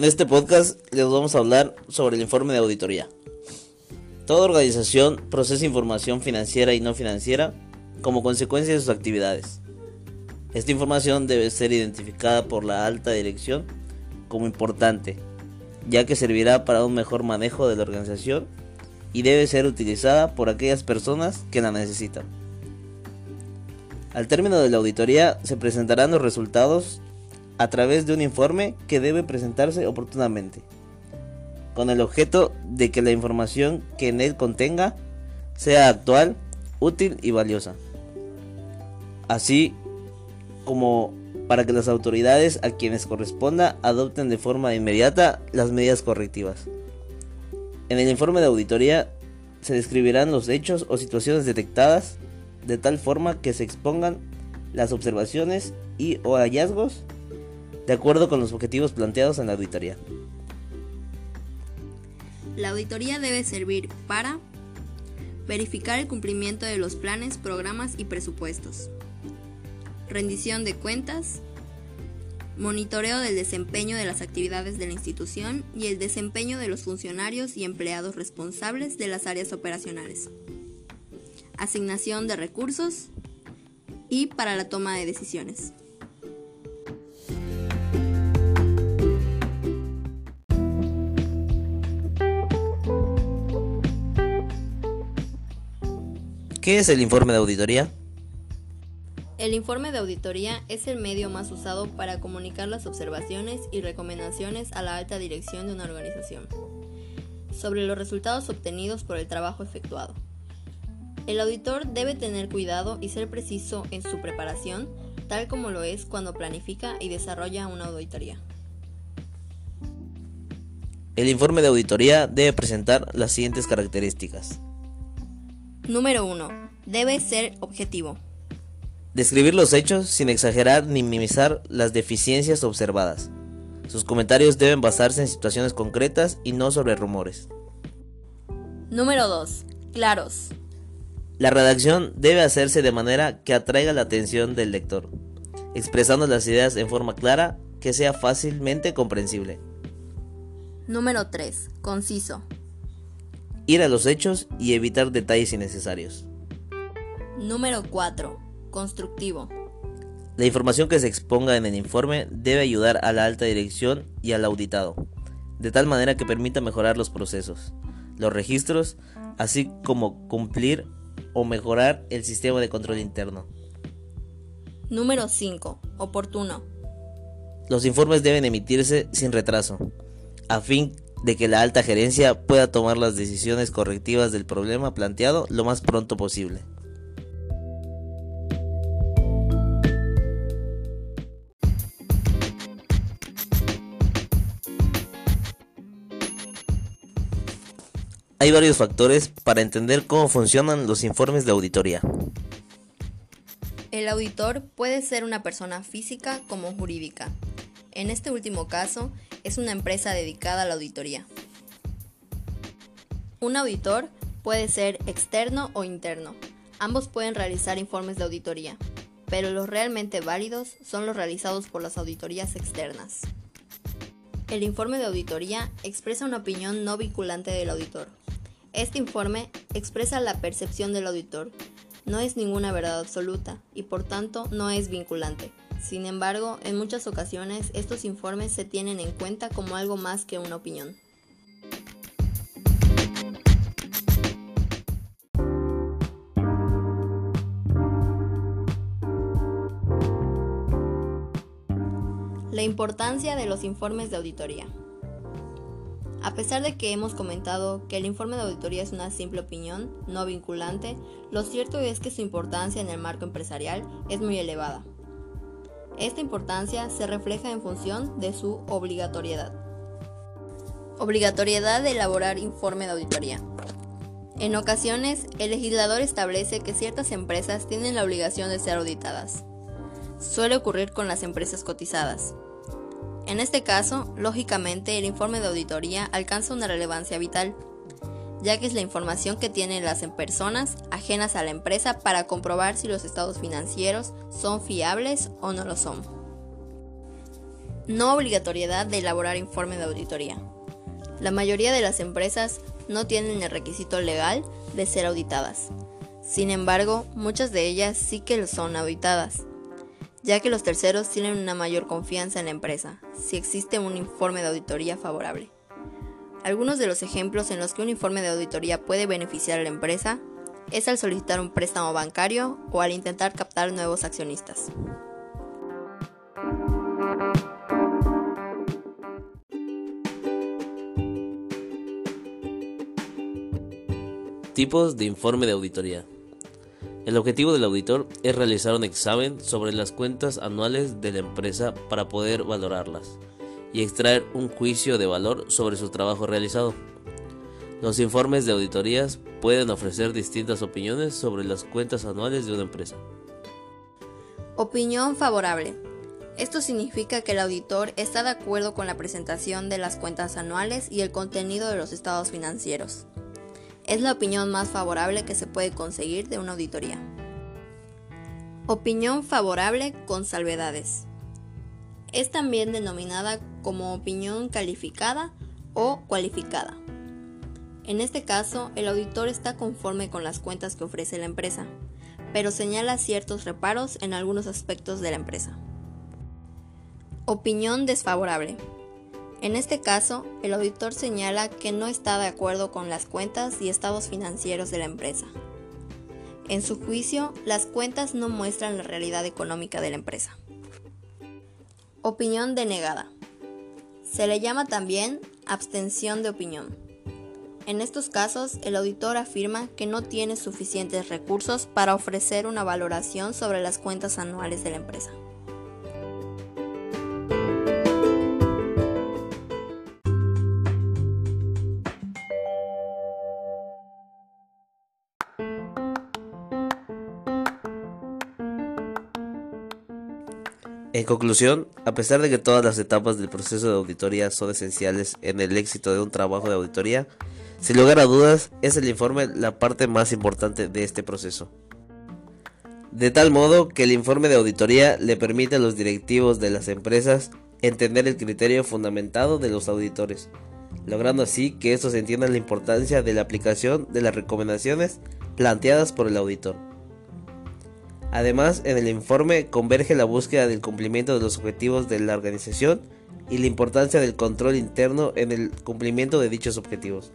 En este podcast les vamos a hablar sobre el informe de auditoría. Toda organización procesa información financiera y no financiera como consecuencia de sus actividades. Esta información debe ser identificada por la alta dirección como importante, ya que servirá para un mejor manejo de la organización y debe ser utilizada por aquellas personas que la necesitan. Al término de la auditoría se presentarán los resultados a través de un informe que debe presentarse oportunamente, con el objeto de que la información que en él contenga sea actual, útil y valiosa, así como para que las autoridades a quienes corresponda adopten de forma inmediata las medidas correctivas. En el informe de auditoría se describirán los hechos o situaciones detectadas de tal forma que se expongan las observaciones y o hallazgos de acuerdo con los objetivos planteados en la auditoría. La auditoría debe servir para verificar el cumplimiento de los planes, programas y presupuestos, rendición de cuentas, monitoreo del desempeño de las actividades de la institución y el desempeño de los funcionarios y empleados responsables de las áreas operacionales, asignación de recursos y para la toma de decisiones. ¿Qué es el informe de auditoría? El informe de auditoría es el medio más usado para comunicar las observaciones y recomendaciones a la alta dirección de una organización sobre los resultados obtenidos por el trabajo efectuado. El auditor debe tener cuidado y ser preciso en su preparación, tal como lo es cuando planifica y desarrolla una auditoría. El informe de auditoría debe presentar las siguientes características. Número 1. Debe ser objetivo. Describir los hechos sin exagerar ni minimizar las deficiencias observadas. Sus comentarios deben basarse en situaciones concretas y no sobre rumores. Número 2. Claros. La redacción debe hacerse de manera que atraiga la atención del lector, expresando las ideas en forma clara que sea fácilmente comprensible. Número 3. Conciso. Ir a los hechos y evitar detalles innecesarios. Número 4. Constructivo. La información que se exponga en el informe debe ayudar a la alta dirección y al auditado, de tal manera que permita mejorar los procesos, los registros, así como cumplir o mejorar el sistema de control interno. Número 5. Oportuno. Los informes deben emitirse sin retraso, a fin de que la alta gerencia pueda tomar las decisiones correctivas del problema planteado lo más pronto posible. Hay varios factores para entender cómo funcionan los informes de auditoría. El auditor puede ser una persona física como jurídica. En este último caso, es una empresa dedicada a la auditoría. Un auditor puede ser externo o interno. Ambos pueden realizar informes de auditoría, pero los realmente válidos son los realizados por las auditorías externas. El informe de auditoría expresa una opinión no vinculante del auditor. Este informe expresa la percepción del auditor, no es ninguna verdad absoluta y por tanto no es vinculante. Sin embargo, en muchas ocasiones estos informes se tienen en cuenta como algo más que una opinión. La importancia de los informes de auditoría. A pesar de que hemos comentado que el informe de auditoría es una simple opinión, no vinculante, lo cierto es que su importancia en el marco empresarial es muy elevada. Esta importancia se refleja en función de su obligatoriedad. Obligatoriedad de elaborar informe de auditoría. En ocasiones, el legislador establece que ciertas empresas tienen la obligación de ser auditadas. Suele ocurrir con las empresas cotizadas. En este caso, lógicamente, el informe de auditoría alcanza una relevancia vital, ya que es la información que tienen las personas ajenas a la empresa para comprobar si los estados financieros son fiables o no lo son. No obligatoriedad de elaborar informe de auditoría. La mayoría de las empresas no tienen el requisito legal de ser auditadas. Sin embargo, muchas de ellas sí que son auditadas, ya que los terceros tienen una mayor confianza en la empresa si existe un informe de auditoría favorable. Algunos de los ejemplos en los que un informe de auditoría puede beneficiar a la empresa es al solicitar un préstamo bancario o al intentar captar nuevos accionistas. Tipos de informe de auditoría. El objetivo del auditor es realizar un examen sobre las cuentas anuales de la empresa para poder valorarlas y extraer un juicio de valor sobre su trabajo realizado. Los informes de auditorías pueden ofrecer distintas opiniones sobre las cuentas anuales de una empresa. Opinión favorable. Esto significa que el auditor está de acuerdo con la presentación de las cuentas anuales y el contenido de los estados financieros. Es la opinión más favorable que se puede conseguir de una auditoría. Opinión favorable con salvedades. Es también denominada como opinión calificada o cualificada. En este caso, el auditor está conforme con las cuentas que ofrece la empresa, pero señala ciertos reparos en algunos aspectos de la empresa. Opinión desfavorable. En este caso, el auditor señala que no está de acuerdo con las cuentas y estados financieros de la empresa. En su juicio, las cuentas no muestran la realidad económica de la empresa. Opinión denegada. Se le llama también abstención de opinión. En estos casos, el auditor afirma que no tiene suficientes recursos para ofrecer una valoración sobre las cuentas anuales de la empresa. En conclusión, a pesar de que todas las etapas del proceso de auditoría son esenciales en el éxito de un trabajo de auditoría, sin lugar a dudas es el informe la parte más importante de este proceso. De tal modo que el informe de auditoría le permite a los directivos de las empresas entender el criterio fundamentado de los auditores, logrando así que estos entiendan la importancia de la aplicación de las recomendaciones planteadas por el auditor. Además, en el informe converge la búsqueda del cumplimiento de los objetivos de la organización y la importancia del control interno en el cumplimiento de dichos objetivos.